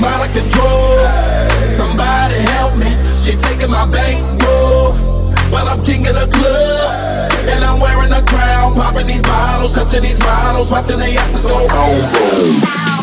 I'm out of control. Somebody help me. She taking my bankroll. But I'm king of the club. And I'm wearing a crown. Popping these bottles, touching these models, watching the asses go boom.